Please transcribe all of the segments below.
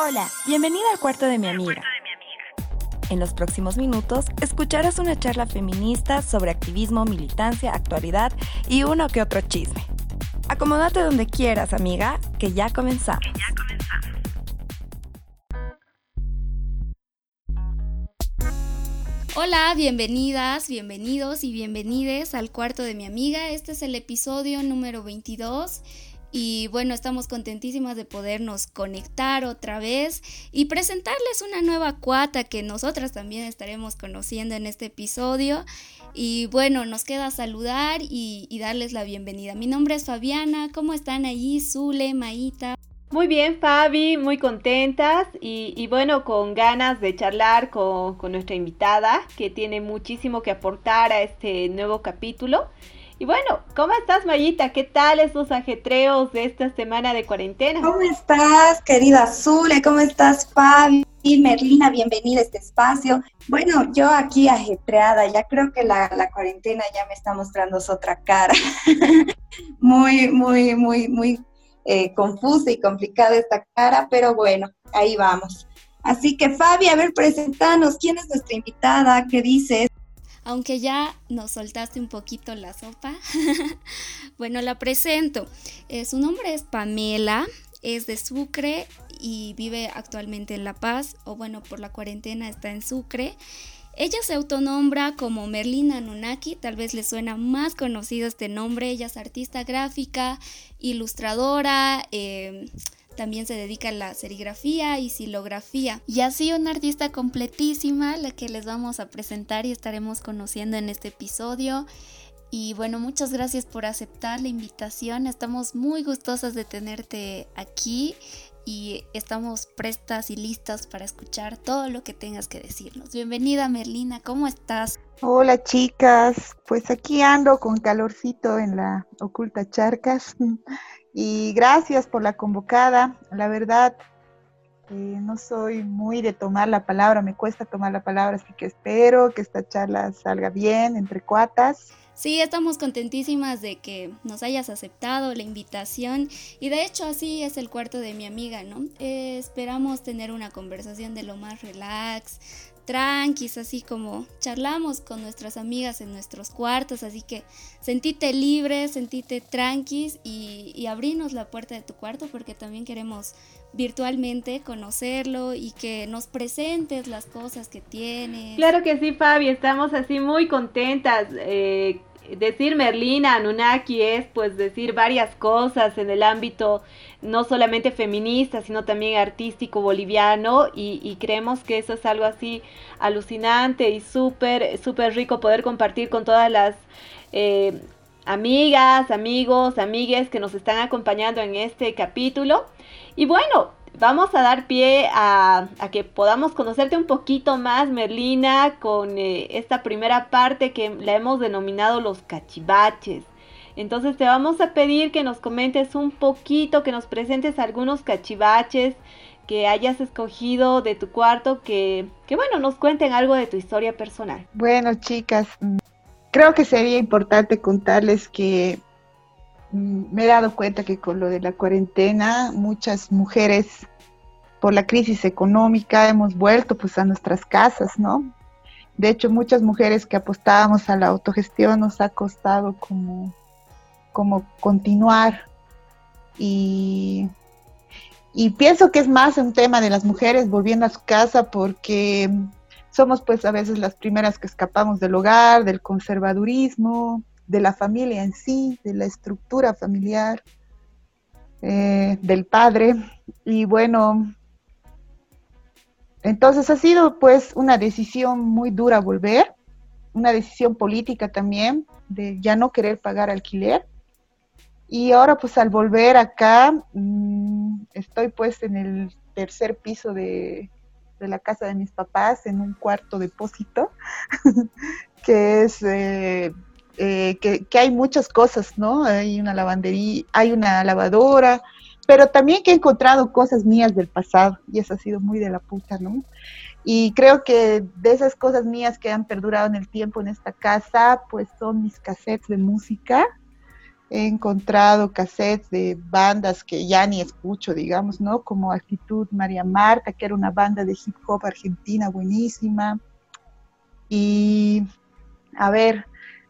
Hola, bienvenida al cuarto de mi amiga. En los próximos minutos escucharás una charla feminista sobre activismo, militancia, actualidad y uno que otro chisme. Acomódate donde quieras, amiga, que ya comenzamos. Hola, bienvenidas, bienvenidos y bienvenides al cuarto de mi amiga. Este es el episodio número 22 y bueno, estamos contentísimas de podernos conectar otra vez y presentarles una nueva cuata que nosotras también estaremos conociendo en este episodio. Y bueno, nos queda saludar y, darles la bienvenida. Mi nombre es Fabiana, ¿cómo están allí? Zule, Maíta. Muy bien, Fabi, muy contentas y, bueno, con ganas de charlar con nuestra invitada que tiene muchísimo que aportar a este nuevo capítulo. Y bueno, ¿cómo estás, Mayita? ¿Qué tal esos ajetreos de esta semana de cuarentena? ¿Cómo estás, querida Zule? ¿Cómo estás, Fabi? Merlina, bienvenida a este espacio. Bueno, yo aquí ajetreada, ya creo que la, cuarentena ya me está mostrando otra cara. muy, muy, muy, muy eh, confusa y complicada esta cara, pero bueno, ahí vamos. Así que Fabi, a ver, presentanos, ¿quién es nuestra invitada? ¿Qué dices? Aunque ya nos soltaste un poquito la sopa. bueno, la presento. Eh, su nombre es Pamela, es de Sucre y vive actualmente en La Paz, o bueno, por la cuarentena está en Sucre. Ella se autonombra como Merlina Nunaki, tal vez le suena más conocido este nombre. Ella es artista gráfica, ilustradora, eh, también se dedica a la serigrafía y silografía. Y así una artista completísima, la que les vamos a presentar y estaremos conociendo en este episodio. Y bueno, muchas gracias por aceptar la invitación. Estamos muy gustosas de tenerte aquí y estamos prestas y listas para escuchar todo lo que tengas que decirnos. Bienvenida Merlina, ¿cómo estás? Hola chicas, pues aquí ando con calorcito en la oculta charcas y gracias por la convocada. La verdad, eh, no soy muy de tomar la palabra, me cuesta tomar la palabra, así que espero que esta charla salga bien entre cuatas. Sí, estamos contentísimas de que nos hayas aceptado la invitación y de hecho así es el cuarto de mi amiga, ¿no? Eh, esperamos tener una conversación de lo más relax, tranquis, así como charlamos con nuestras amigas en nuestros cuartos, así que sentite libre, sentite tranquis y, y la puerta de tu cuarto porque también queremos virtualmente conocerlo y que nos presentes las cosas que tienes. Claro que sí, Fabi, estamos así muy contentas. Eh, decir Merlina Anunnaki es pues decir varias cosas en el ámbito no solamente feminista, sino también artístico boliviano y, creemos que eso es algo así alucinante y súper, súper rico poder compartir con todas las eh, amigas, amigos, amigues que nos están acompañando en este capítulo. Y bueno, vamos a dar pie a, que podamos conocerte un poquito más, Merlina, con eh, esta primera parte que la hemos denominado los cachivaches. Entonces te vamos a pedir que nos comentes un poquito, que nos presentes algunos cachivaches que hayas escogido de tu cuarto, que, que bueno, nos cuenten algo de tu historia personal. Bueno, chicas, mm, creo que sería importante contarles que me he dado cuenta que con lo de la cuarentena muchas mujeres por la crisis económica hemos vuelto pues a nuestras casas, ¿no? De hecho, muchas mujeres que apostábamos a la autogestión nos ha costado como, como continuar y, y pienso que es más un tema de las mujeres volviendo a su casa porque somos pues a veces las primeras que escapamos del hogar, del conservadurismo, de la familia en sí, de la estructura familiar, eh, del padre. Y bueno, entonces ha sido pues una decisión muy dura volver, una decisión política también, de ya no querer pagar alquiler. Y ahora pues al volver acá, mm, estoy pues en el tercer piso de, de, la casa de mis papás, en un cuarto depósito, que es eh, eh, que, hay muchas cosas, ¿no? Hay una lavandería, hay una lavadora, pero también que he encontrado cosas mías del pasado y eso ha sido muy de la puta, ¿no? Y creo que de esas cosas mías que han perdurado en el tiempo en esta casa, pues son mis cassettes de música. he encontrado cassettes de bandas que ya ni escucho, digamos, ¿no? Como Actitud María Marta, que era una banda de hip hop argentina buenísima. Y, a ver,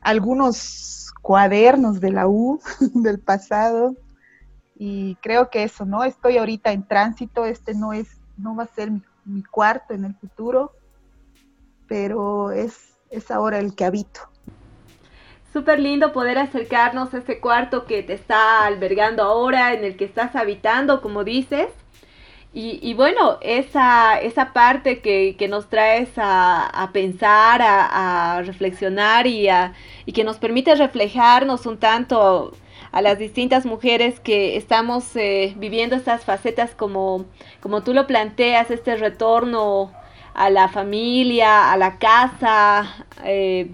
algunos cuadernos de la U del pasado. Y creo que eso, ¿no? Estoy ahorita en tránsito, este no es, no va a ser mi, cuarto en el futuro, pero es, es ahora el que habito súper lindo poder acercarnos a ese cuarto que te está albergando ahora, en el que estás habitando, como dices. Y, bueno, esa, esa parte que, nos traes a, pensar, a, reflexionar y, y que nos permite reflejarnos un tanto a las distintas mujeres que estamos eh, viviendo estas facetas como, como tú lo planteas, este retorno a la familia, a la casa, eh,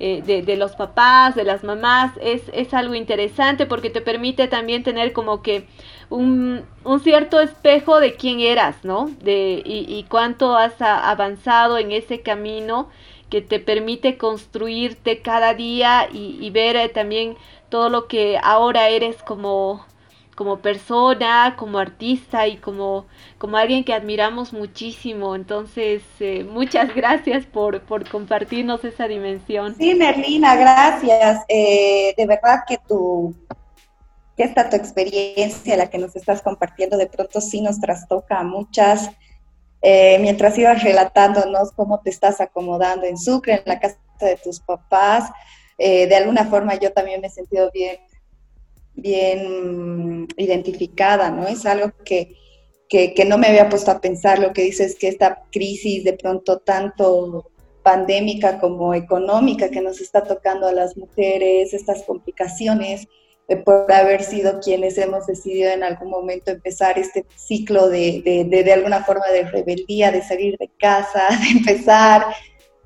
eh, de, los papás, de las mamás, es, es, algo interesante porque te permite también tener como que un, un cierto espejo de quién eras, ¿no? De, y, y cuánto has avanzado en ese camino que te permite construirte cada día y, y ver eh, también todo lo que ahora eres como, como persona, como artista y como, como alguien que admiramos muchísimo. Entonces, eh, muchas gracias por, por, compartirnos esa dimensión. Sí, Merlina, gracias. Eh, de verdad que tu, esta tu experiencia, la que nos estás compartiendo, de pronto sí nos trastoca a muchas. Eh, mientras ibas relatándonos cómo te estás acomodando en Sucre, en la casa de tus papás, de alguna forma yo también me he sentido bien bien identificada, ¿no? Es algo que, que, no me había puesto a pensar. Lo que dices que esta crisis de pronto tanto pandémica como económica que nos está tocando a las mujeres, estas complicaciones, eh, por haber sido quienes hemos decidido en algún momento empezar este ciclo de, de, de, alguna forma de rebeldía, de salir de casa, de empezar,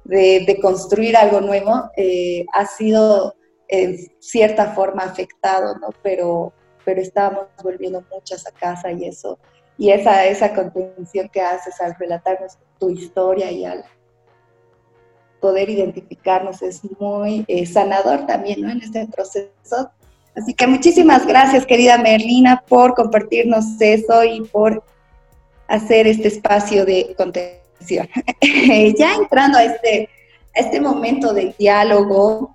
de, de construir algo nuevo, eh, ha sido en cierta forma afectado, ¿no? Pero, pero estábamos volviendo muchas a casa y eso, y esa, esa contención que haces al relatarnos tu historia y al poder identificarnos es muy eh, sanador también, ¿no? En este proceso. Así que muchísimas gracias, querida Merlina, por compartirnos eso y por hacer este espacio de contención. ya entrando a este, a este momento del diálogo,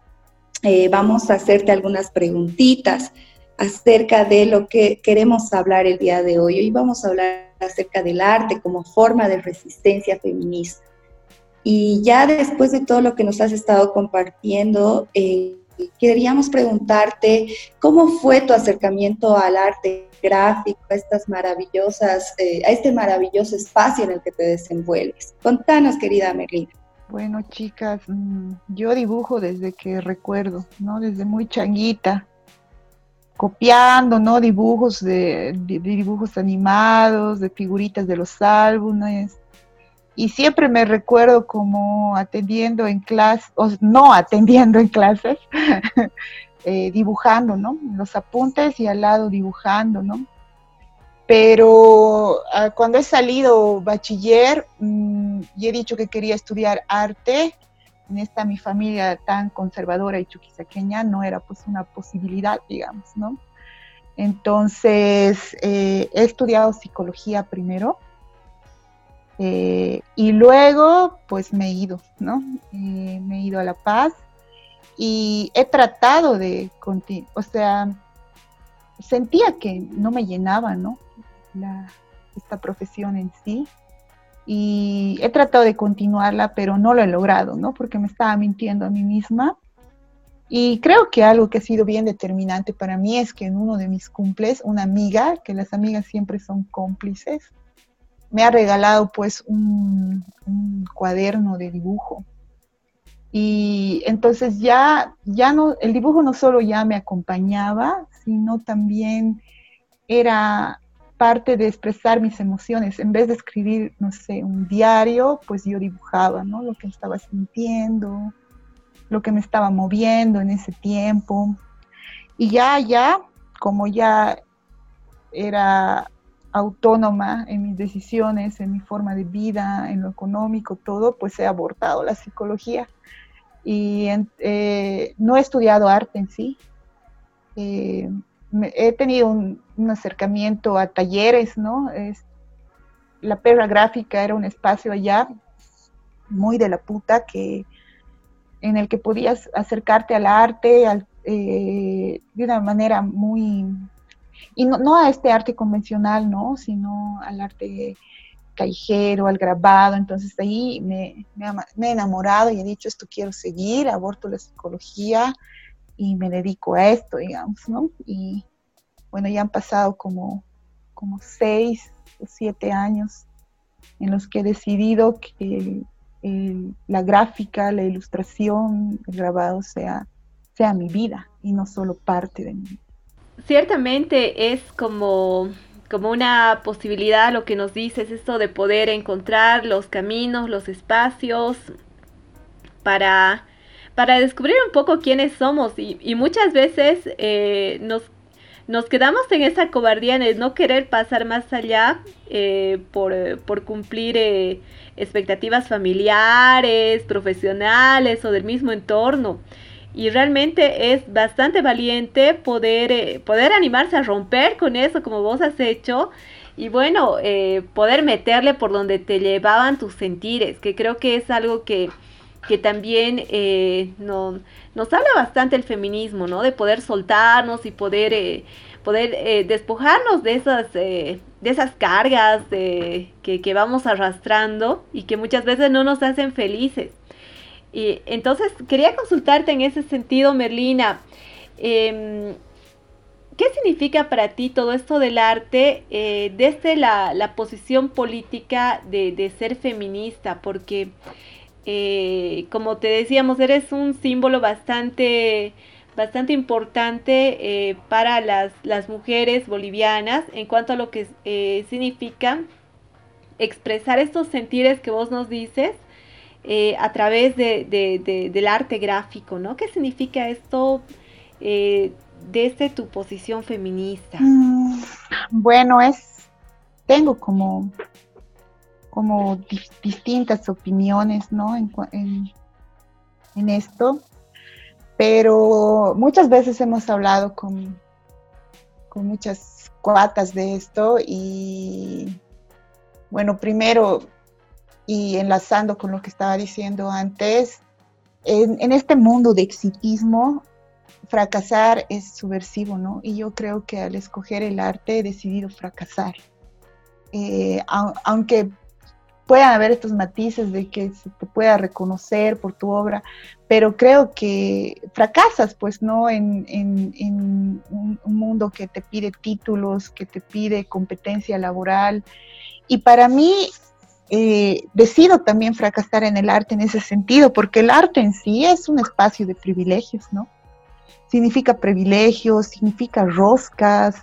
eh, vamos a hacerte algunas preguntitas acerca de lo que queremos hablar el día de hoy. Hoy vamos a hablar acerca del arte como forma de resistencia feminista. Y ya después de todo lo que nos has estado compartiendo, eh, queríamos preguntarte cómo fue tu acercamiento al arte gráfico, a estas maravillosas, eh, a este maravilloso espacio en el que te desenvuelves. Contanos, querida Merlina. Bueno, chicas, mm, yo dibujo desde que recuerdo, ¿no? Desde muy changuita, copiando, ¿no? Dibujos de, dibujos animados, de figuritas de los álbumes. Y siempre me recuerdo como atendiendo en clase, o no atendiendo en clases, eh, dibujando, ¿no? Los apuntes y al lado dibujando, ¿no? Pero ah, cuando he salido bachiller mm, y he dicho que quería estudiar arte, en esta mi familia tan conservadora y chuquisaqueña no era pues una posibilidad, digamos, ¿no? Entonces, eh, he estudiado psicología primero eh, y luego pues me he ido, ¿no? Eh, me he ido a La Paz y he tratado de continuar, o sea, sentía que no me llenaba, ¿no? esta profesión en sí. Y he tratado de continuarla, pero no lo he logrado, ¿no? Porque me estaba mintiendo a mí misma. Y creo que algo que ha sido bien determinante para mí es que en uno de mis cumples, una amiga, que las amigas siempre son cómplices, me ha regalado pues un, cuaderno de dibujo. Y entonces ya, ya no, el dibujo no solo ya me acompañaba, sino también era parte de expresar mis emociones. En vez de escribir, no sé, un diario, pues yo dibujaba, ¿no? Lo que estaba sintiendo, lo que me estaba moviendo en ese tiempo. Y ya, ya, como ya era autónoma en mis decisiones, en mi forma de vida, en lo económico, todo, pues he abortado la psicología. Y eh, no he estudiado arte en sí, eh, he tenido un, acercamiento a talleres, ¿no? Es, la perra gráfica era un espacio allá muy de la puta que en el que podías acercarte al arte eh, de una manera muy y no, a este arte convencional, ¿no? Sino al arte callejero, al grabado. Entonces ahí me, me, he enamorado y he dicho, esto quiero seguir, aborto la psicología y me dedico a esto, digamos, ¿no? Y bueno, ya han pasado como, como seis o siete años en los que he decidido que la gráfica, la ilustración, el grabado sea, sea mi vida y no solo parte de mi vida ciertamente es como, como una posibilidad lo que nos dices, esto de poder encontrar los caminos, los espacios para, para descubrir un poco quiénes somos. Y, muchas veces eh, nos, nos quedamos en esa cobardía de no querer pasar más allá eh, por, por, cumplir eh, expectativas familiares, profesionales o del mismo entorno y realmente es bastante valiente poder, eh, poder animarse a romper con eso como vos has hecho y bueno, eh, poder meterle por donde te llevaban tus sentires, que creo que es algo que, que también eh, no, nos habla bastante el feminismo, ¿no? De poder soltarnos y poder, poder despojarnos de esas, de esas cargas que, que vamos arrastrando y que muchas veces no nos hacen felices. Y entonces, quería consultarte en ese sentido, Merlina. Em, ¿Qué significa para ti todo esto del arte eh, desde la, posición política de, ser feminista? Porque, eh, como te decíamos, eres un símbolo bastante, bastante importante eh, para las, las, mujeres bolivianas en cuanto a lo que significa expresar estos sentires que vos nos dices eh, a través de, del arte gráfico, ¿no? ¿Qué significa esto eh, desde tu posición feminista? Mm, bueno, es, tengo como, como distintas opiniones, ¿no? En, en, esto, pero muchas veces hemos hablado con, con muchas cuatas de esto y bueno, primero y enlazando con lo que estaba diciendo antes, en, este mundo de exitismo, fracasar es subversivo, ¿no? Y yo creo que al escoger el arte he decidido fracasar. Eh, aunque puedan haber estos matices de que se te pueda reconocer por tu obra, pero creo que fracasas, pues, ¿no? En, en un, mundo que te pide títulos, que te pide competencia laboral. Y para mí eh, decido también fracasar en el arte en ese sentido, porque el arte en sí es un espacio de privilegios, ¿no? Significa privilegios, significa roscas,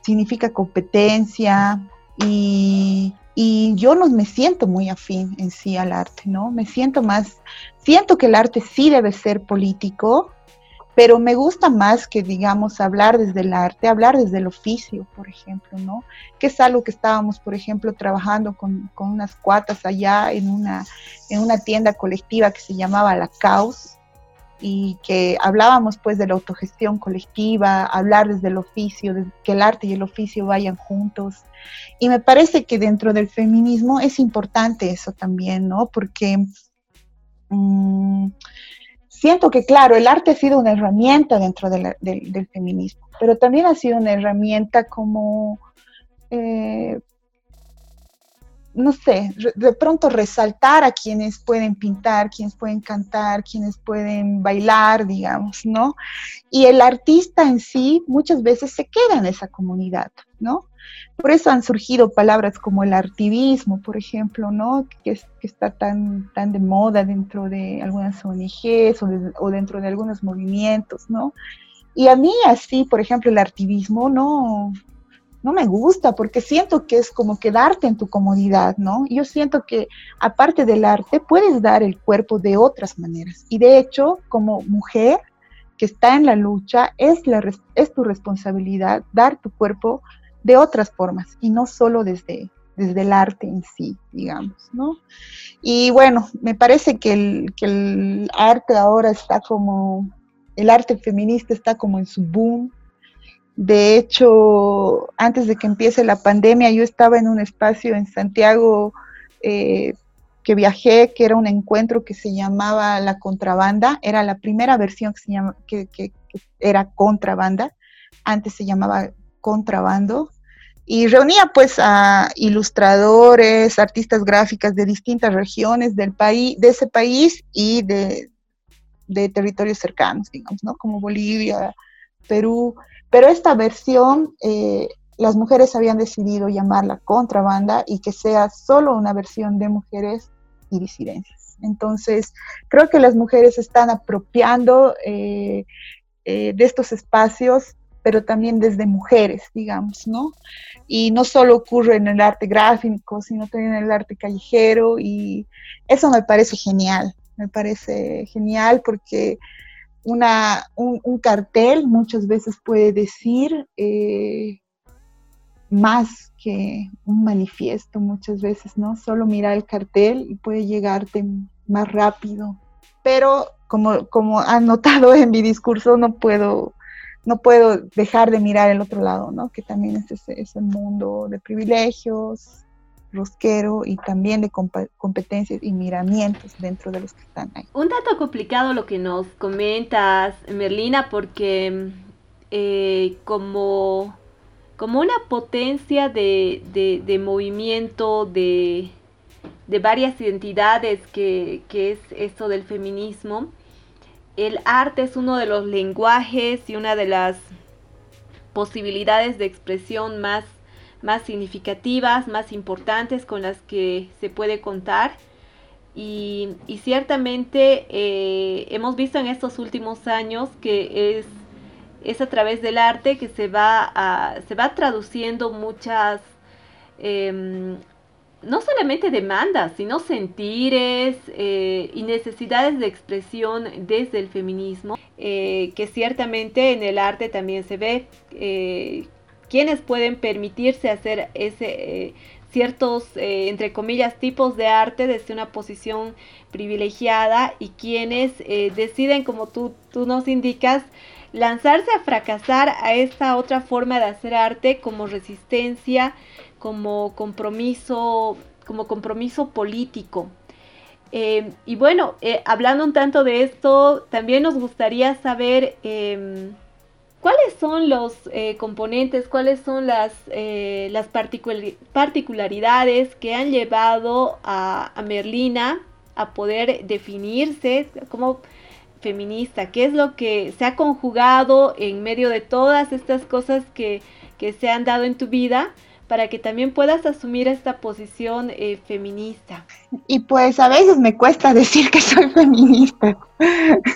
significa competencia y, y yo no me siento muy afín en sí al arte, ¿no? Me siento más, siento que el arte sí debe ser político, pero me gusta más que, digamos, hablar desde el arte, hablar desde el oficio, por ejemplo, ¿no? Que es algo que estábamos, por ejemplo, trabajando con, unas cuatas allá en una, en una tienda colectiva que se llamaba La Caos, y que hablábamos pues de la autogestión colectiva, hablar desde el oficio, de que el arte y el oficio vayan juntos. Y me parece que dentro del feminismo es importante eso también, ¿no? Porque mm, siento que, claro, el arte ha sido una herramienta dentro del feminismo, pero también ha sido una herramienta como, eh, no sé, de pronto resaltar a quienes pueden pintar, quienes pueden cantar, quienes pueden bailar, digamos, ¿no? Y el artista en sí muchas veces se queda en esa comunidad, ¿no? Por eso han surgido palabras como el artivismo, por ejemplo, ¿no? Que, está tan, tan de moda dentro de algunas ONGs o, dentro de algunos movimientos, ¿no? Y a mí así, por ejemplo, el artivismo no, no me gusta porque siento que es como quedarte en tu comodidad, ¿no? Yo siento que aparte del arte puedes dar el cuerpo de otras maneras. Y de hecho, como mujer que está en la lucha, es, la, es tu responsabilidad dar tu cuerpo de otras formas y no solo desde, desde el arte en sí, digamos, ¿no? Y bueno, me parece que el, que el arte ahora está como, el arte feminista está como en su boom, De hecho, antes de que empiece la pandemia, yo estaba en un espacio en Santiago eh, que viajé, que era un encuentro que se llamaba La Contrabanda. Era la primera versión que, se llama, que, era Contrabanda. Antes se llamaba Contrabando y reunía pues a ilustradores, artistas gráficas de distintas regiones del país, de ese país y de, territorios cercanos, digamos, ¿no? Como Bolivia, Perú. Pero esta versión, eh, las mujeres habían decidido llamarla contrabanda y que sea solo una versión de mujeres y disidencias. Entonces, creo que las mujeres están apropiando eh, eh, de estos espacios pero también desde mujeres, digamos, ¿no? Y no solo ocurre en el arte gráfico, sino también en el arte callejero y eso me parece genial, me parece genial porque una, un, cartel muchas veces puede decir eh, más que un manifiesto muchas veces, ¿no? Solo mirar el cartel y puede llegarte más rápido. Pero como, como han notado en mi discurso, no puedo no puedo dejar de mirar el otro lado, ¿no? Que también es ese, mundo de privilegios, rosquero y también de competencias y miramientos dentro de los que están ahí. Un dato complicado lo que nos comentas, Merlina, porque eh, como, como una potencia de, de, movimiento de, de, varias identidades que, que es esto del feminismo, el arte es uno de los lenguajes y una de las posibilidades de expresión más, más significativas, más importantes con las que se puede contar. Y, ciertamente eh, hemos visto en estos últimos años que es, es a través del arte que se va, se va traduciendo muchas em, no solamente demandas, sino sentires eh, y necesidades de expresión desde el feminismo, eh, que ciertamente en el arte también se ve. Eh, quienes pueden permitirse hacer ese ciertos, entre comillas, tipos de arte desde una posición privilegiada y quienes deciden, como tú, tú nos indicas, lanzarse a fracasar a esta otra forma de hacer arte como resistencia, como compromiso, como compromiso político. Eh, y bueno, eh, hablando un tanto de esto, también nos gustaría saber em, cuáles son los eh, componentes, cuáles son las, las particularidades que han llevado a, a, Merlina a poder definirse como feminista, qué es lo que se ha conjugado en medio de todas estas cosas que, que se han dado en tu vida para que también puedas asumir esta posición eh, feminista. Y pues a veces me cuesta decir que soy feminista,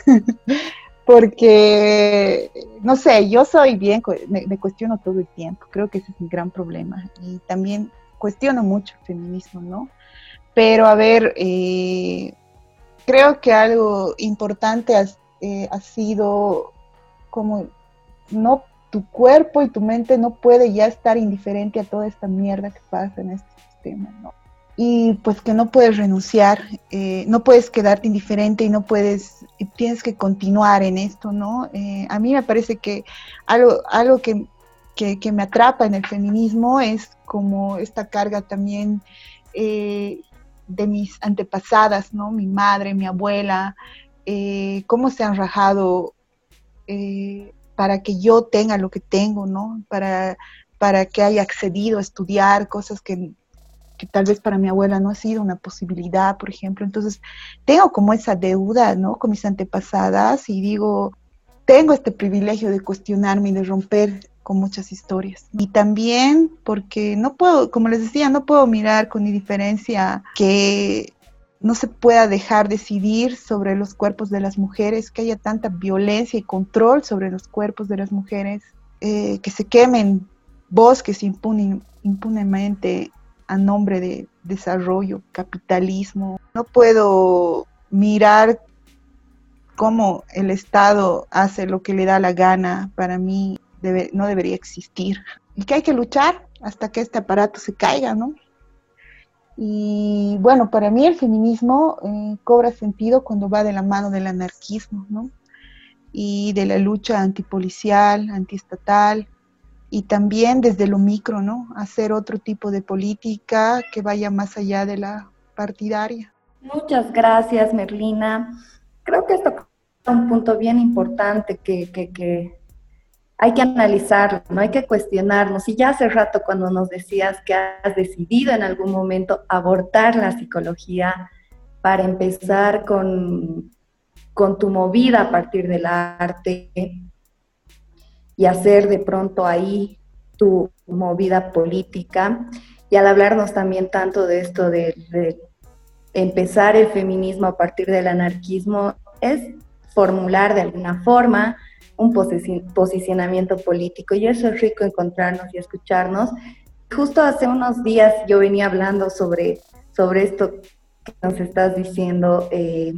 porque, no sé, yo soy bien, me, cuestiono todo el tiempo, creo que ese es un gran problema. Y también cuestiono mucho el feminismo, ¿no? Pero a ver, eh, creo que algo importante ha, eh, ha sido como no tu cuerpo y tu mente no puede ya estar indiferente a toda esta mierda que pasa en este sistema, ¿no? Y pues que no puedes renunciar, eh, no puedes quedarte indiferente y no puedes, tienes que continuar en esto, ¿no? Eh, a mí me parece que algo, algo que, que, me atrapa en el feminismo es como esta carga también eh, de mis antepasadas, ¿no? Mi madre, mi abuela, cómo se han rajado para que yo tenga lo que tengo, ¿no? Para, para que haya accedido a estudiar cosas que, tal vez para mi abuela no ha sido una posibilidad, por ejemplo. Entonces, tengo como esa deuda, ¿no? Con mis antepasadas y digo, tengo este privilegio de cuestionarme y de romper con muchas historias. Y también porque no puedo, como les decía, no puedo mirar con indiferencia que no se pueda dejar decidir sobre los cuerpos de las mujeres, que haya tanta violencia y control sobre los cuerpos de las mujeres, eh, que se quemen bosques impunemente a nombre de desarrollo, capitalismo. No puedo mirar cómo el Estado hace lo que le da la gana. Para mí no debería existir. Y que hay que luchar hasta que este aparato se caiga, ¿no? Y bueno, para mí el feminismo eh, cobra sentido cuando va de la mano del anarquismo, ¿no? Y de la lucha antipolicial, antiestatal, y también desde lo micro, ¿no? Hacer otro tipo de política que vaya más allá de la partidaria. Muchas gracias, Merlina. Creo que esto es un punto bien importante que, hay que analizarlo, no hay que cuestionarnos. Y ya hace rato cuando nos decías que has decidido en algún momento abortar la psicología para empezar con, con tu movida a partir del arte y hacer de pronto ahí tu movida política. Y al hablarnos también tanto de esto de, empezar el feminismo a partir del anarquismo, es formular de alguna forma un posicionamiento político y eso es rico encontrarnos y escucharnos. Justo hace unos días yo venía hablando sobre, sobre esto que nos estás diciendo eh,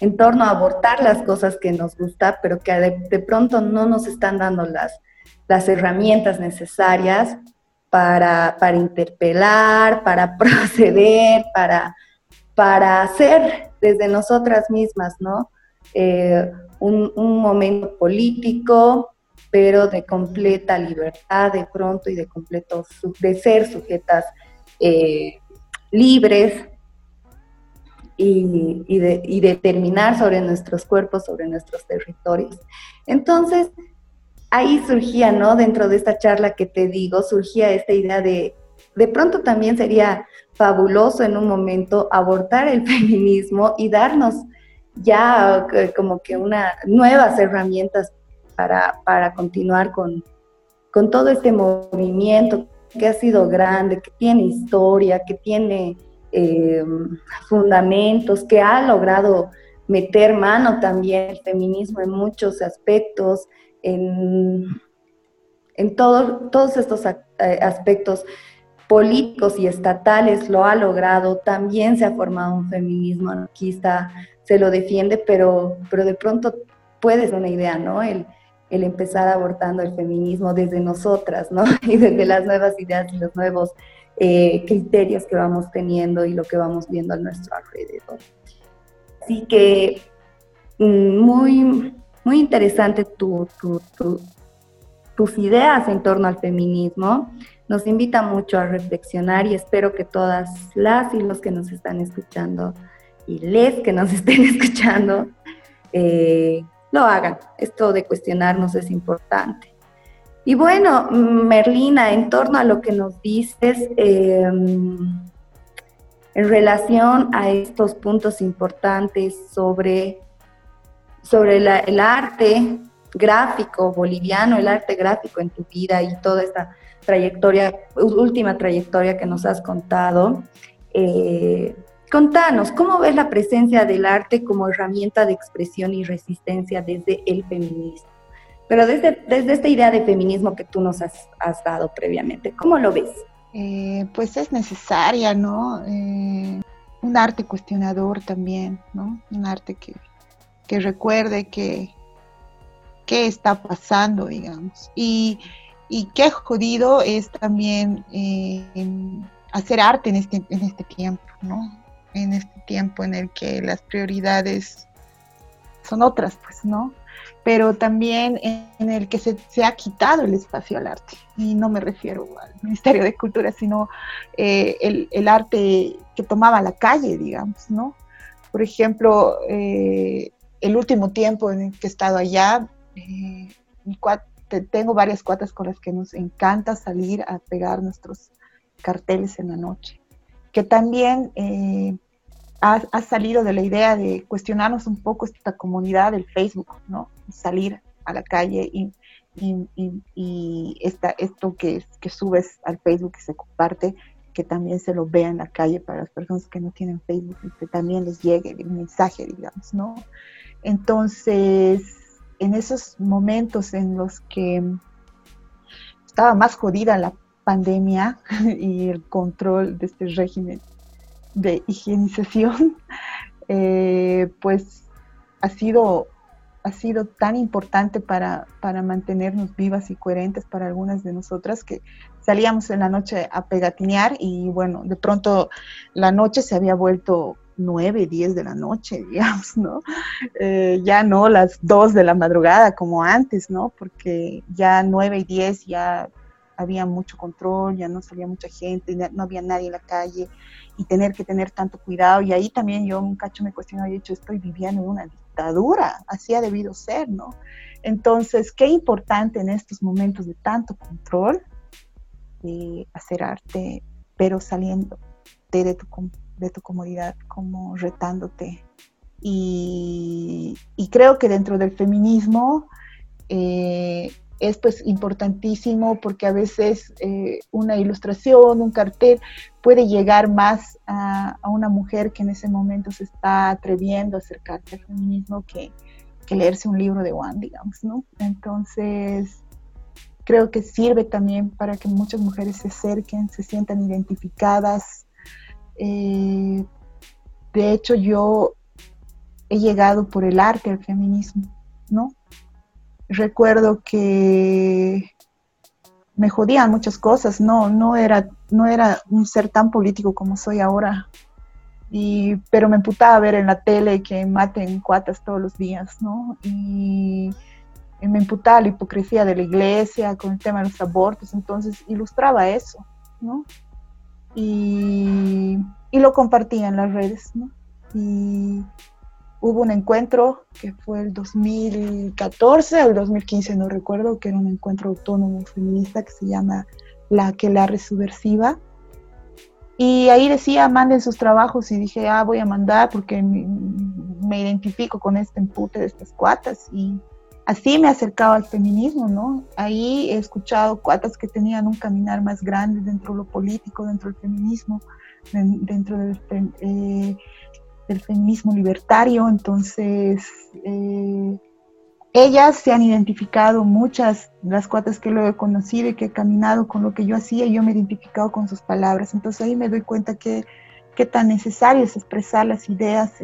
en torno a abortar las cosas que nos gusta, pero que de, pronto no nos están dando las, las herramientas necesarias para, para interpelar, para proceder, para, para hacer desde nosotras mismas, ¿no? Eh, un, momento político, pero de completa libertad de pronto y de completo de ser sujetas eh, libres y, y, de, y determinar sobre nuestros cuerpos, sobre nuestros territorios. Entonces, ahí surgía, ¿no? Dentro de esta charla que te digo, surgía esta idea de, de pronto también sería fabuloso en un momento abortar el feminismo y darnos ya eh, como que una, nuevas herramientas para, para continuar con, con todo este movimiento que ha sido grande, que tiene historia, que tiene eh, fundamentos, que ha logrado meter mano también el feminismo en muchos aspectos, en, en todos estos eh, aspectos políticos y estatales lo ha logrado, también se ha formado un feminismo anarquista, se lo defiende, pero, pero de pronto puede ser una idea, ¿no? El, el empezar abortando el feminismo desde nosotras, ¿no? Y desde las nuevas ideas y los nuevos eh, criterios que vamos teniendo y lo que vamos viendo a nuestro alrededor. Así que mm, muy, muy interesante tu, tu, tus ideas en torno al feminismo. Nos invita mucho a reflexionar y espero que todas las y los que nos están escuchando y les que nos estén escuchando eh, lo hagan. Esto de cuestionarnos es importante. Y bueno, Merlina, en torno a lo que nos dices em, en relación a estos puntos importantes sobre, sobre el arte gráfico boliviano, el arte gráfico en tu vida y toda esta trayectoria, última trayectoria que nos has contado, eh, Contanos, ¿cómo ves la presencia del arte como herramienta de expresión y resistencia desde el feminismo? Pero desde, desde esta idea de feminismo que tú nos has, dado previamente, ¿cómo lo ves? Eh, pues es necesaria, ¿no? Eh, un arte cuestionador también, ¿no? Un arte que, recuerde que qué está pasando, digamos. Y, y qué jodido es también eh, hacer arte en este, en este tiempo, ¿no? en este tiempo en el que las prioridades son otras, pues, ¿no? Pero también en el que se, ha quitado el espacio al arte. Y no me refiero al Ministerio de Cultura, sino eh, el, arte que tomaba la calle, digamos, ¿no? Por ejemplo, eh, el último tiempo en el que he estado allá, eh, tengo varias cuatas con las que nos encanta salir a pegar nuestros carteles en la noche que también eh, ha, salido de la idea de cuestionarnos un poco esta comunidad del Facebook, ¿no? Salir a la calle y, y, esto que, que subes al Facebook y se comparte, que también se lo vea en la calle para las personas que no tienen Facebook y que también les llegue el mensaje, digamos, ¿no? Entonces, en esos momentos en los que estaba más jodida la pandemia y el control de este régimen de higienización, eh, pues ha sido, ha sido tan importante para, para mantenernos vivas y coherentes para algunas de nosotras que salíamos en la noche a pegatinear y bueno, de pronto la noche se había vuelto 9, 10 de la noche, digamos, ¿no? Eh, ya no las 2 de la madrugada como antes, ¿no? Porque ya 9 y 10 ya había mucho control, ya no salía mucha gente, no había nadie en la calle y tener que tener tanto cuidado. Y ahí también yo un cacho me cuestionaba y he dicho, estoy viviendo en una dictadura, así ha debido ser, ¿no? Entonces, qué importante en estos momentos de tanto control eh, hacer arte, pero saliendo de, tu, de tu comodidad, como retándote. Y, creo que dentro del feminismo eh, es pues importantísimo porque a veces eh, una ilustración, un cartel puede llegar más a, una mujer que en ese momento se está atreviendo a acercarse al feminismo que, que leerse un libro de Juan, digamos, ¿no? Entonces, creo que sirve también para que muchas mujeres se acerquen, se sientan identificadas. Eh, de hecho, yo he llegado por el arte al feminismo, ¿no? Recuerdo que me jodían muchas cosas, no, no era, no era un ser tan político como soy ahora. Y, pero me emputaba ver en la tele que maten cuatas todos los días, ¿no? Y me imputaba la hipocresía de la iglesia con el tema de los abortos, entonces ilustraba eso, ¿no? Y, y lo compartía en las redes, ¿no? Y hubo un encuentro que fue el 2014 o el 2015, no recuerdo, que era un encuentro autónomo feminista que se llama La que la resubversiva. Y ahí decía, manden sus trabajos y dije, ah, voy a mandar porque me, me identifico con este empute de estas cuatas y así me acercaba al feminismo, ¿no? Ahí he escuchado cuatas que tenían un caminar más grande dentro de lo político, dentro del feminismo, dentro del, eh, feminismo libertario, entonces eh, ellas se han identificado, muchas las cuatas que lo he conocido y que he caminado con lo que yo hacía, yo me he identificado con sus palabras, entonces ahí me doy cuenta que qué tan necesario es expresar las ideas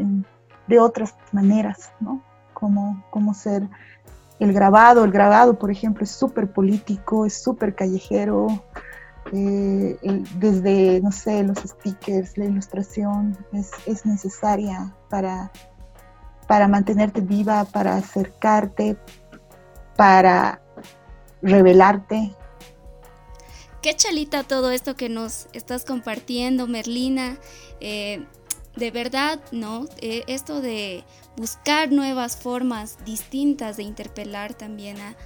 de otras maneras, ¿no? Como, como ser el grabado, el grabado, por ejemplo, es súper político, es súper callejero, eh, desde, no sé, los stickers, la ilustración, es, necesaria para, para mantenerte viva, para acercarte, para revelarte. Qué chalita todo esto que nos estás compartiendo, Merlina. Eh, de verdad, ¿no? Eh, esto de buscar nuevas formas distintas de interpelar también a,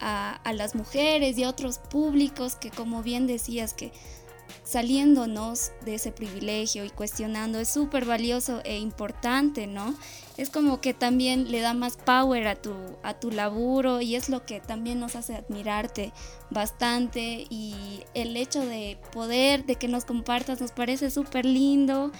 las mujeres y a otros públicos que como bien decías que saliéndonos de ese privilegio y cuestionando es súper valioso e importante, ¿no? Es como que también le da más power a tu, a tu laburo y es lo que también nos hace admirarte bastante y el hecho de poder, de que nos compartas, nos parece súper lindo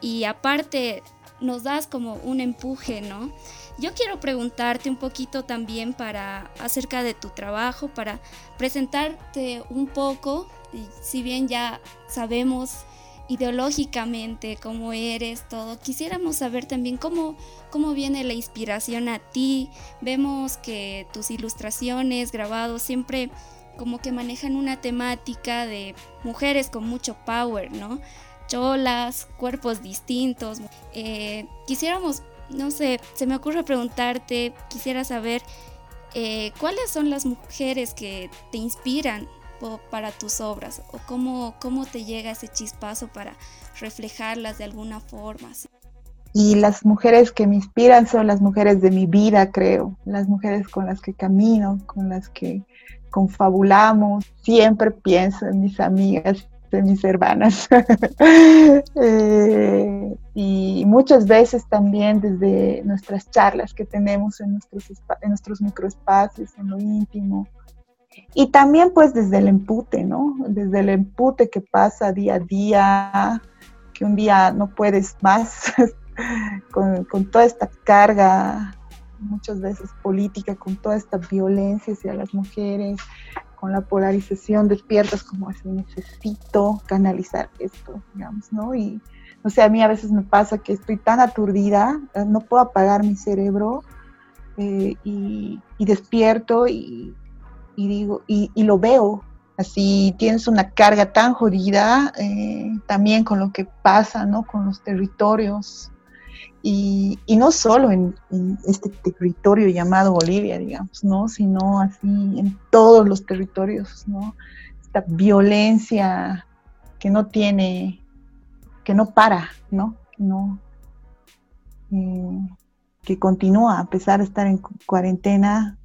y aparte nos das como un empuje, ¿no? Yo quiero preguntarte un poquito también para acerca de tu trabajo, para presentarte un poco, si bien ya sabemos ideológicamente cómo eres, todo, quisiéramos saber también cómo, cómo viene la inspiración a ti. Vemos que tus ilustraciones, grabados, siempre como que manejan una temática de mujeres con mucho power, ¿no? cholas, cuerpos distintos. Eh, quisiéramos, no sé, se me ocurre preguntarte, quisiera saber eh, cuáles son las mujeres que te inspiran para tus obras o cómo, cómo te llega ese chispazo para reflejarlas de alguna forma. Y las mujeres que me inspiran son las mujeres de mi vida, creo, las mujeres con las que camino, con las que confabulamos. Siempre pienso en mis amigas, de mis hermanas. Eh, y muchas veces también desde nuestras charlas que tenemos en nuestros, en nuestros microespacios, en lo íntimo. Y también pues desde el empute, ¿no? Desde el empute que pasa día a día, que un día no puedes más con, con toda esta carga muchas veces política, con toda esta violencia hacia las mujeres, con la polarización despiertas como así, necesito canalizar esto, digamos, ¿no? Y, o sea, a mí a veces me pasa que estoy tan aturdida, eh, no puedo apagar mi cerebro eh, y, despierto y, digo, y, lo veo así tienes una carga tan jodida eh, también con lo que pasa, ¿no? Con los territorios. Y, no solo en, este territorio llamado Bolivia, digamos, ¿no? Sino así en todos los territorios, ¿no? Esta violencia que no tiene, que no para, ¿no? no eh, que continúa a pesar de estar en cuarentena,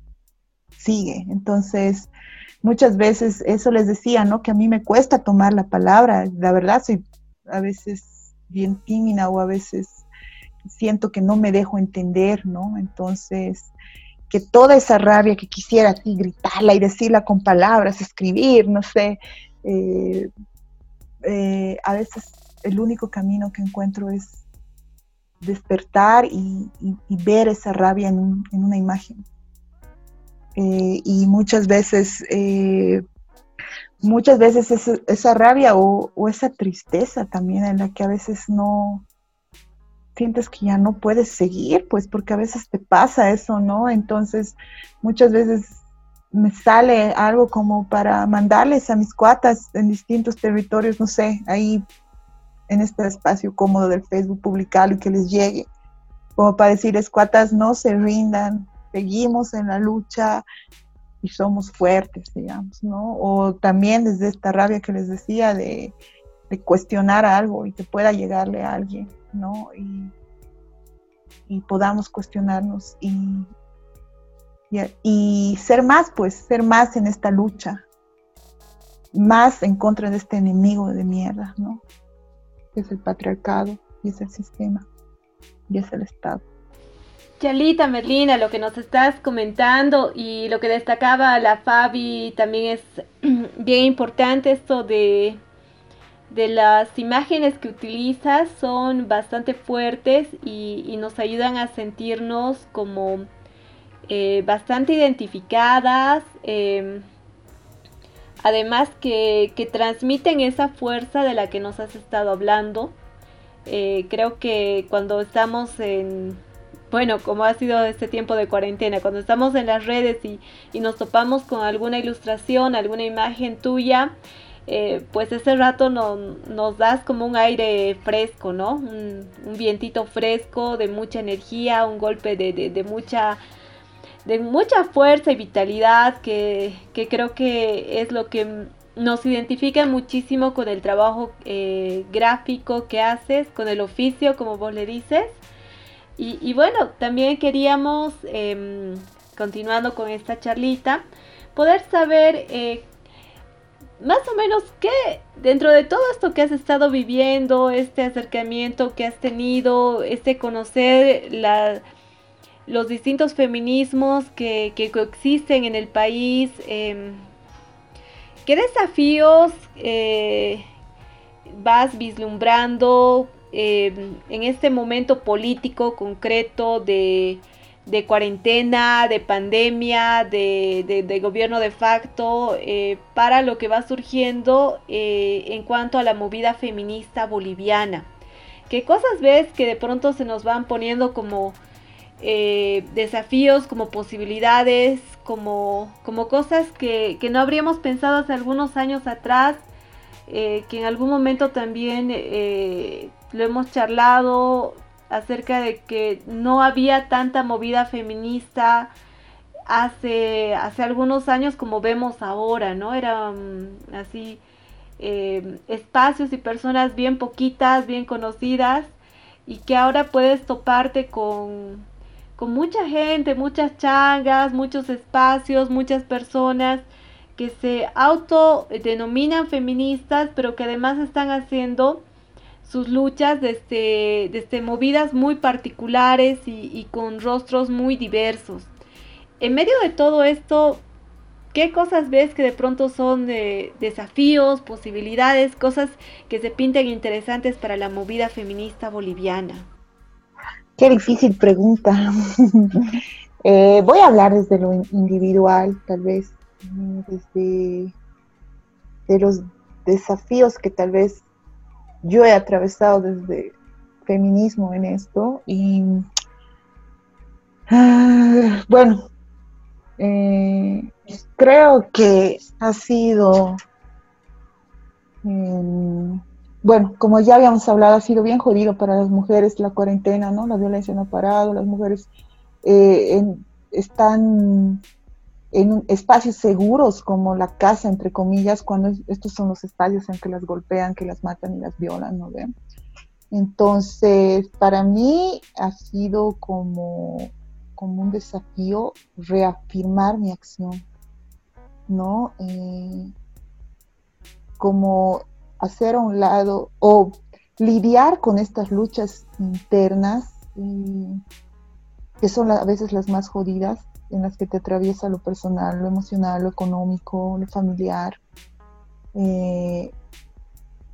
sigue. Entonces, muchas veces eso les decía, ¿no? Que a mí me cuesta tomar la palabra. La verdad, soy a veces bien tímida o a veces siento que no me dejo entender, ¿no? Entonces, que toda esa rabia que quisiera así gritarla y decirla con palabras, escribir, no sé, eh, eh, a veces el único camino que encuentro es despertar y, ver esa rabia en, una imagen. Eh, y muchas veces, muchas veces esa, rabia o, esa tristeza también en la que a veces no sientes que ya no puedes seguir, pues porque a veces te pasa eso, ¿no? Entonces, muchas veces me sale algo como para mandarles a mis cuatas en distintos territorios, no sé, ahí en este espacio cómodo del Facebook publicarlo y que les llegue, como para decirles, cuatas, no se rindan, seguimos en la lucha y somos fuertes, digamos, ¿no? O también desde esta rabia que les decía de, cuestionar algo y que pueda llegarle a alguien, Y, podamos cuestionarnos y, y ser más, pues, ser más en esta lucha, más en contra de este enemigo de mierda, ¿no? es el patriarcado, y es el sistema, y es el Estado. Chalita, Merlina, lo que nos estás comentando y lo que destacaba la Fabi también es bien importante esto de, de las imágenes que utilizas son bastante fuertes y, nos ayudan a sentirnos como eh, bastante identificadas. Em, Además que, transmiten esa fuerza de la que nos has estado hablando. Eh, creo que cuando estamos en, bueno, como ha sido este tiempo de cuarentena, cuando estamos en las redes y, nos topamos con alguna ilustración, alguna imagen tuya, eh, pues ese rato nos das como un aire fresco, ¿no? Un, vientito fresco de mucha energía, un golpe de mucha de mucha fuerza y vitalidad que, creo que es lo que nos identifica muchísimo con el trabajo eh, gráfico que haces, con el oficio, como vos le dices. Y, bueno, también queríamos, em, continuando con esta charlita, poder saber eh, más o menos qué, dentro de todo esto que has estado viviendo, este acercamiento que has tenido, este conocer los distintos feminismos que, que coexisten en el país. Em, ¿Qué desafíos eh, vas vislumbrando em, en este momento político concreto de, cuarentena, de pandemia, de, gobierno de facto, eh, para lo que va surgiendo eh, en cuanto a la movida feminista boliviana? ¿Qué cosas ves que de pronto se nos van poniendo como eh, desafíos, como posibilidades, como, como cosas que, no habríamos pensado hace algunos años atrás, eh, que en algún momento también eh, lo hemos charlado acerca de que no había tanta movida feminista hace, hace algunos años como vemos ahora, ¿no? Eran así espacios y personas bien poquitas, bien conocidas y que ahora puedes toparte con con mucha gente, muchas changas, muchos espacios, muchas personas que se autodenominan feministas, pero que además están haciendo sus luchas desde, desde movidas muy particulares y, con rostros muy diversos. En medio de todo esto, ¿qué cosas ves que de pronto son de desafíos, posibilidades, cosas que se pintan interesantes para la movida feminista boliviana? Qué difícil pregunta. Eh, voy a hablar desde lo individual, tal vez, desde de los desafíos que tal vez yo he atravesado desde feminismo en esto. Y bueno, eh, Creo que ha sido, em, bueno, como ya habíamos hablado, ha sido bien jodido para las mujeres la cuarentena, ¿no? La violencia no ha parado, las mujeres eh, están en espacios seguros como la casa, entre comillas, cuando estos son los espacios en que las golpean, que las matan y las violan, ¿no ven? Entonces, para mí ha sido como, como un desafío reafirmar mi acción, ¿no? Eh, como hacer a un lado o lidiar con estas luchas internas eh, que son a veces las más jodidas, en las que te atraviesa lo personal, lo emocional, lo económico, lo familiar, eh,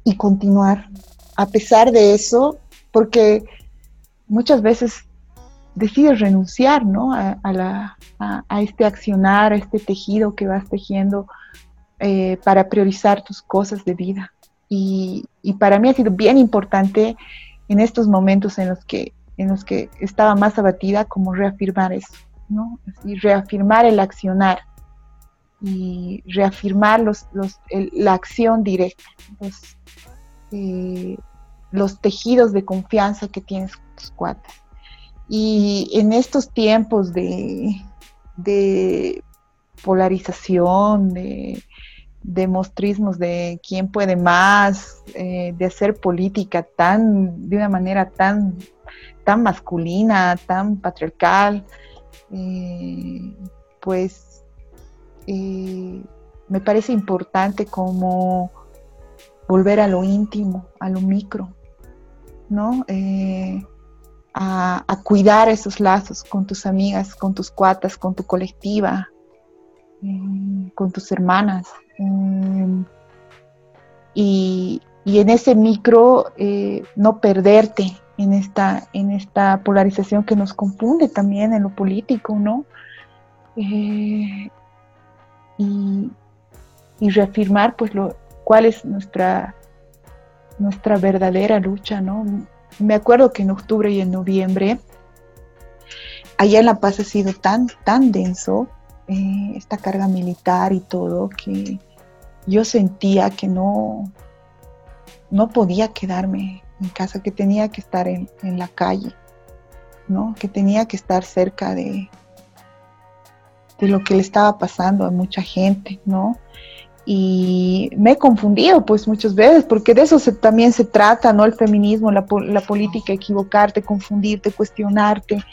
y continuar a pesar de eso, porque muchas veces decides renunciar ¿no? a, este accionar, a este tejido que vas tejiendo eh, para priorizar tus cosas de vida. Y, y, para mí ha sido bien importante en estos momentos en los que, en los que estaba más abatida, como reafirmar eso, ¿no? Reafirmar el accionar y reafirmar los, los, la acción directa. Los, eh, los tejidos de confianza que tienes tus cuates. Y en estos tiempos de, polarización, de, de, mostrismos de quién puede más, eh, de hacer política tan, de una manera tan, tan masculina, tan patriarcal, eh, pues eh, me parece importante como volver a lo íntimo, a lo micro, ¿no? Eh, a, cuidar esos lazos con tus amigas, con tus cuatas, con tu colectiva, con tus hermanas. Eh, y, en ese micro no perderte en esta, en esta polarización que nos confunde también en lo político, ¿no? y, y, reafirmar pues lo, cuál es nuestra nuestra verdadera lucha, ¿no? Me acuerdo que en octubre y en noviembre, allá en La Paz ha sido tan, tan denso, eh, esta carga militar y todo, que yo sentía que no, no podía quedarme en casa, que tenía que estar en, en la calle, ¿no? Que tenía que estar cerca de, de lo que le estaba pasando a mucha gente, ¿no? y me he confundido pues muchas veces, porque de eso también se trata, ¿no? El feminismo, la, la política, equivocarte, confundirte, cuestionarte.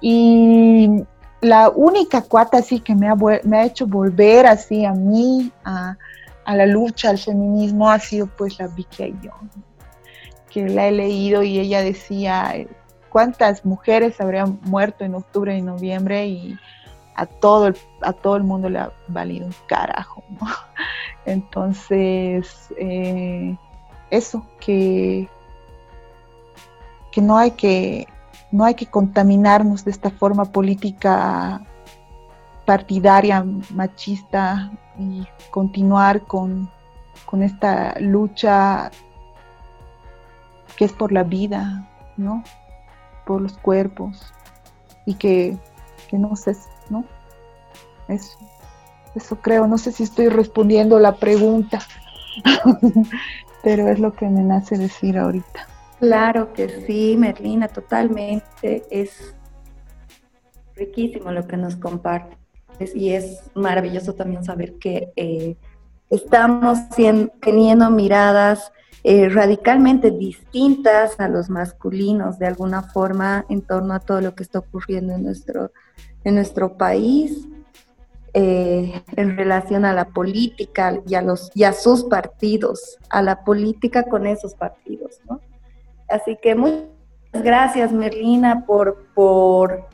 Y la única cuata así que me ha, me ha hecho volver así a mí, a, a, la lucha, al feminismo, ha sido pues la Vicky Ayllón, que la he leído y ella decía cuántas mujeres habrían muerto en octubre y noviembre y a todo el, a todo el mundo le ha valido un carajo. Entonces, eh, eso, que, que no hay que no hay que contaminarnos de esta forma política partidaria, machista y continuar con, con esta lucha que es por la vida, ¿no? Por los cuerpos y que, que no sé ¿no? Eso, eso creo, no sé si estoy respondiendo la pregunta, pero es lo que me nace decir ahorita. Claro que sí, Merlina, totalmente. Es riquísimo lo que nos comparte y es maravilloso también saber que eh, estamos teniendo miradas eh, radicalmente distintas a los masculinos de alguna forma en torno a todo lo que está ocurriendo en nuestro en nuestro país eh, en relación a la política y a, los, y a sus partidos, a la política con esos partidos. Así que muchas gracias, Merlina, por, por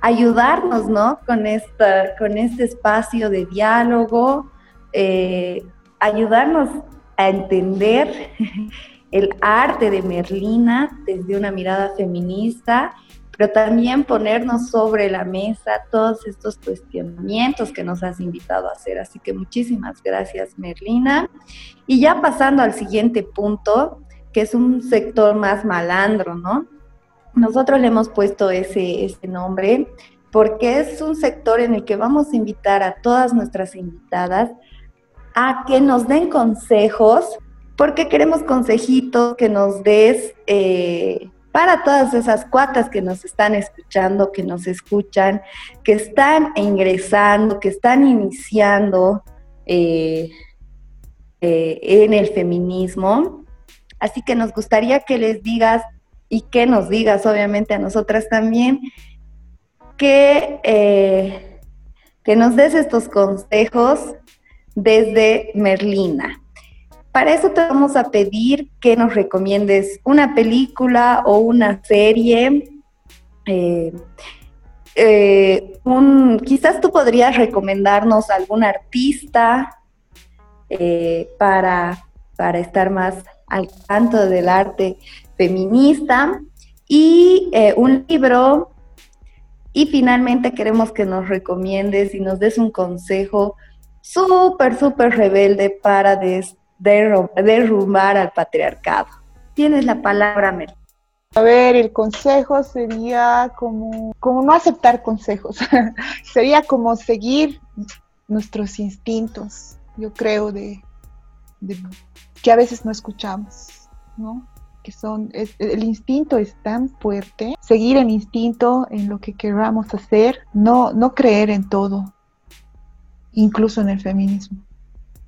ayudarnos ¿no? con, esta, con este espacio de diálogo, eh, ayudarnos a entender el arte de Merlina desde una mirada feminista pero también ponernos sobre la mesa todos estos cuestionamientos que nos has invitado a hacer. Así que muchísimas gracias, Merlina. Y ya pasando al siguiente punto, que es un sector más malandro, ¿no? Nosotros le hemos puesto ese, ese nombre porque es un sector en el que vamos a invitar a todas nuestras invitadas a que nos den consejos, porque queremos consejitos que nos des eh, para todas esas cuatas que nos están escuchando, que nos escuchan, que están ingresando, que están iniciando eh, eh, en el feminismo. Así que nos gustaría que les digas y que nos digas, obviamente a nosotras también, que, que nos des estos consejos desde Merlina. Para eso te vamos a pedir que nos recomiendes una película o una serie. Eh, eh, quizás tú podrías recomendarnos algún artista eh, para, para estar más al tanto del arte feminista y un libro. Y finalmente queremos que nos recomiendes y nos des un consejo súper, súper rebelde para derrumbar al patriarcado. Tienes la palabra, Mel. A ver, el consejo sería como, como no aceptar consejos, sería como seguir nuestros instintos, yo creo, de, que a veces no escuchamos, ¿no? Que son, el instinto es tan fuerte, seguir el instinto en lo que queramos hacer, no, no creer en todo, incluso en el feminismo,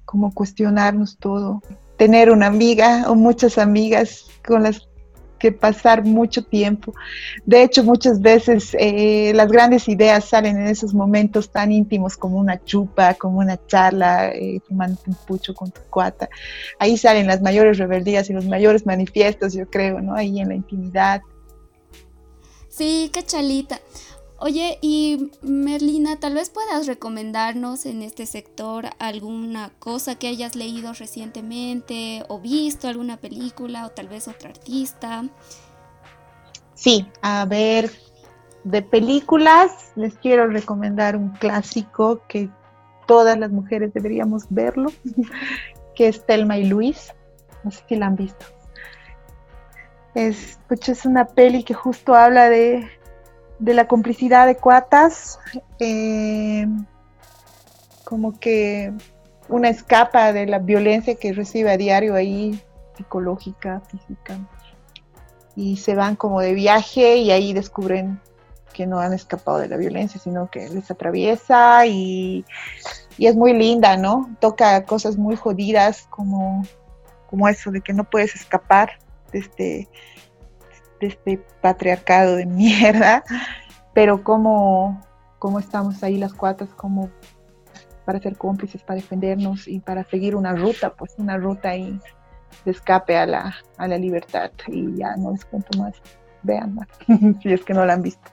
como cuestionarnos todo, tener una amiga o muchas amigas con las que pasar mucho tiempo. De hecho, muchas veces eh, las grandes ideas salen en esos momentos tan íntimos como una chupa, como una charla, eh, fumando un pucho con tu cuata. Ahí salen las mayores rebeldías y los mayores manifiestos, yo creo, ¿no? Ahí en la intimidad. Sí, qué chalita. Oye, y Merlina, tal vez puedas recomendarnos en este sector alguna cosa que hayas leído recientemente o visto, alguna película o tal vez otro artista. Sí, a ver, de películas les quiero recomendar un clásico que todas las mujeres deberíamos verlo, que es Telma y Luis. No sé si la han visto. Es, pues, es una peli que justo habla de de la complicidad de cuatas, eh, como que una escapa de la violencia que recibe a diario ahí, psicológica, física, y se van como de viaje y ahí descubren que no han escapado de la violencia, sino que les atraviesa y, y es muy linda, ¿no? Toca cosas muy jodidas como, como eso de que no puedes escapar de este de este patriarcado de mierda, pero cómo, cómo estamos ahí las cuatas, como para ser cómplices, para defendernos y para seguir una ruta, pues una ruta ahí de escape a la, a la libertad. Y ya no les cuento más, vean si es que no la han visto.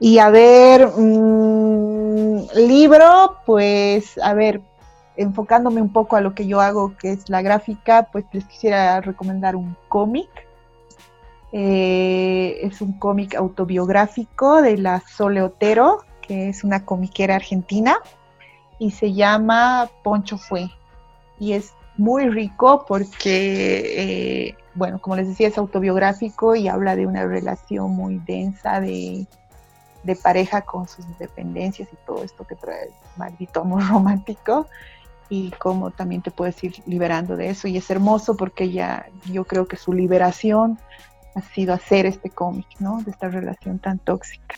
Y a ver, mm, libro, pues a ver, enfocándome un poco a lo que yo hago, que es la gráfica, pues les quisiera recomendar un cómic eh, es un cómic autobiográfico de la Sole Otero, que es una comiquera argentina, y se llama Poncho Fue. Y es muy rico porque, eh, bueno, como les decía, es autobiográfico y habla de una relación muy densa de, de pareja con sus dependencias y todo esto que trae el maldito amor romántico y cómo también te puedes ir liberando de eso. Y es hermoso porque ya yo creo que su liberación ha sido hacer este cómic, ¿no? De esta relación tan tóxica.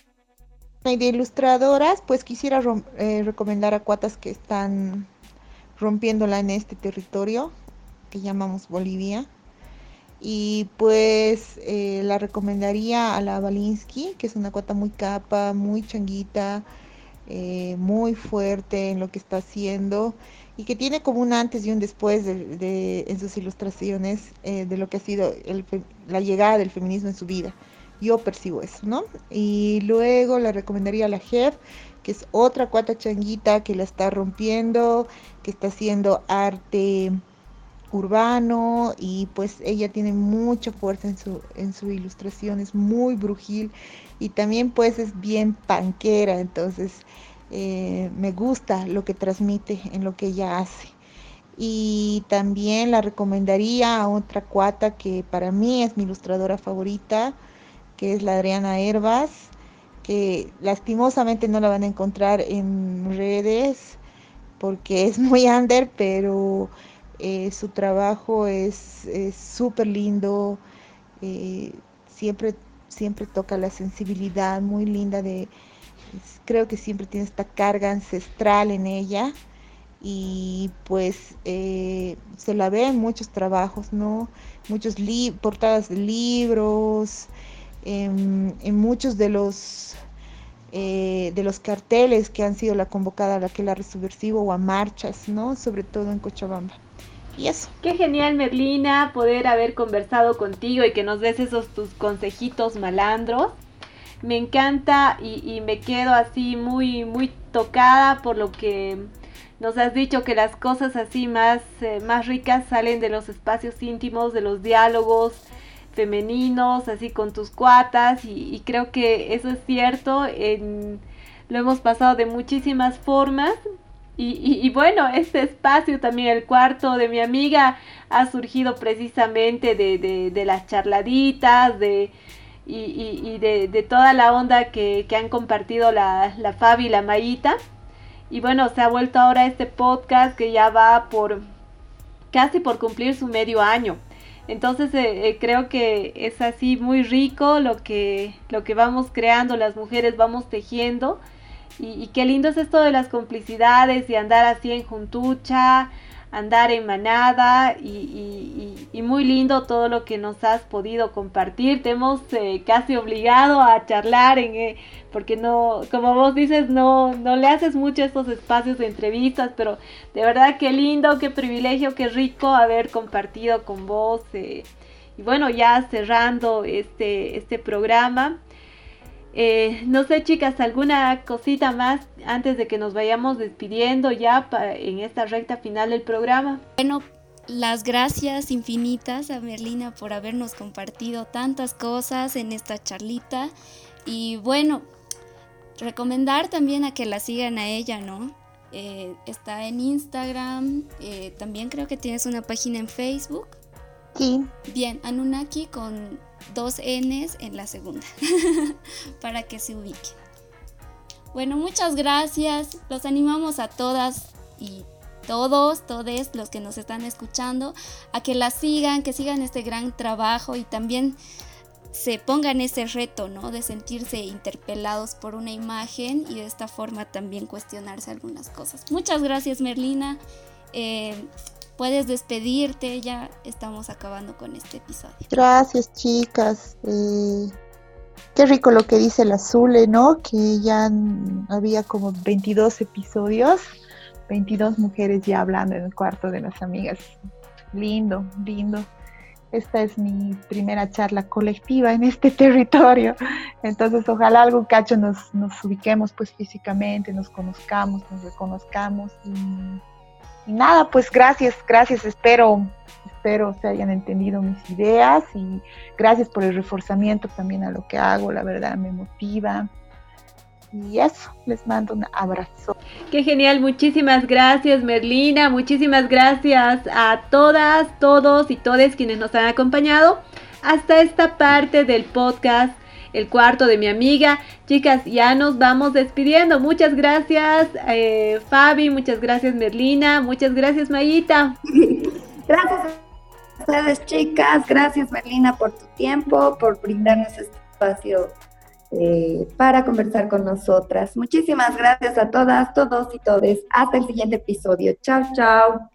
Y de ilustradoras, pues quisiera eh, recomendar a cuatas que están rompiéndola en este territorio que llamamos Bolivia. Y pues eh, la recomendaría a la Balinsky, que es una cuata muy capa, muy changuita, eh, muy fuerte en lo que está haciendo y que tiene como un antes y un después de, en sus ilustraciones eh, de lo que ha sido la llegada del feminismo en su vida. Yo percibo eso, ¿no? Y luego la recomendaría a la Jeff, que es otra cuata changuita que la está rompiendo, que está haciendo arte urbano y pues ella tiene mucha fuerza en su, en su ilustración, es muy brujil y también pues es bien panquera, entonces eh, me gusta lo que transmite en lo que ella hace. Y también la recomendaría a otra cuata que para mí es mi ilustradora favorita, que es la Adriana Herbas. que lastimosamente no la van a encontrar en redes porque es muy under, pero eh, su trabajo es súper lindo, eh, siempre, siempre toca la sensibilidad muy linda de, creo que siempre tiene esta carga ancestral en ella y pues eh, se la ve en muchos trabajos, ¿no? Muchos portadas de libros, en, muchos de los eh, de los carteles que han sido la convocada a la que la resubversivo o a marchas, ¿no? Sobre todo en Cochabamba. Eso. Qué genial, Merlina, poder haber conversado contigo y que nos des esos tus consejitos malandros. Me encanta y, y me quedo así muy, muy tocada por lo que nos has dicho que las cosas así más, eh, más ricas salen de los espacios íntimos, de los diálogos femeninos, así con tus cuatas, y, creo que eso es cierto. lo hemos pasado de muchísimas formas. Y, bueno, este espacio también, el cuarto de mi amiga, ha surgido precisamente de, las charladitas, de, y, de, toda la onda que, han compartido la, la Fabi y la Mayita. Y bueno, se ha vuelto ahora este podcast que ya va por casi por cumplir su medio año. Entonces eh, eh, creo que es así muy rico lo que, lo que vamos creando, las mujeres vamos tejiendo. Y, qué lindo es esto de las complicidades y andar así en juntucha, andar en manada y, y, muy lindo todo lo que nos has podido compartir. Te hemos eh, casi obligado a charlar en, eh, porque no, como vos dices, no, no le haces mucho estos espacios de entrevistas, pero de verdad qué lindo, qué privilegio, qué rico haber compartido con vos. Eh, y bueno, ya cerrando este, este programa. Eh, no sé, chicas, alguna cosita más antes de que nos vayamos despidiendo ya en esta recta final del programa. Bueno, las gracias infinitas a Merlina por habernos compartido tantas cosas en esta charlita. Y bueno, recomendar también a que la sigan a ella, ¿no? Eh, está en Instagram, eh, también creo que tienes una página en Facebook. Sí. Bien, Anunnaki con dos Ns en la segunda, para que se ubiquen. Bueno, muchas gracias. Los animamos a todas y todos, todos los que nos están escuchando, a que la sigan, que sigan este gran trabajo y también se pongan ese reto, ¿no? De sentirse interpelados por una imagen y de esta forma también cuestionarse algunas cosas. Muchas gracias, Merlina. Eh, puedes despedirte, ya estamos acabando con este episodio. Gracias chicas. Eh, qué rico lo que dice la Azule, ¿no? Que ya había como 22 episodios, 22 mujeres ya hablando en el cuarto de las amigas. Lindo, lindo. Esta es mi primera charla colectiva en este territorio. Entonces, ojalá algún cacho nos, nos ubiquemos pues físicamente, nos conozcamos, nos reconozcamos y nada, pues gracias, gracias, espero, espero se hayan entendido mis ideas y gracias por el reforzamiento también a lo que hago, la verdad me motiva. Y eso, les mando un abrazo. Qué genial, muchísimas gracias Merlina, muchísimas gracias a todas, todos y todas quienes nos han acompañado hasta esta parte del podcast el cuarto de mi amiga. Chicas, ya nos vamos despidiendo. Muchas gracias, eh, Fabi, muchas gracias, Merlina, muchas gracias, Mayita. Gracias a ustedes, chicas. Gracias, Merlina, por tu tiempo, por brindarnos este espacio eh, para conversar con nosotras. Muchísimas gracias a todas, todos y todes. Hasta el siguiente episodio. Chao, chao.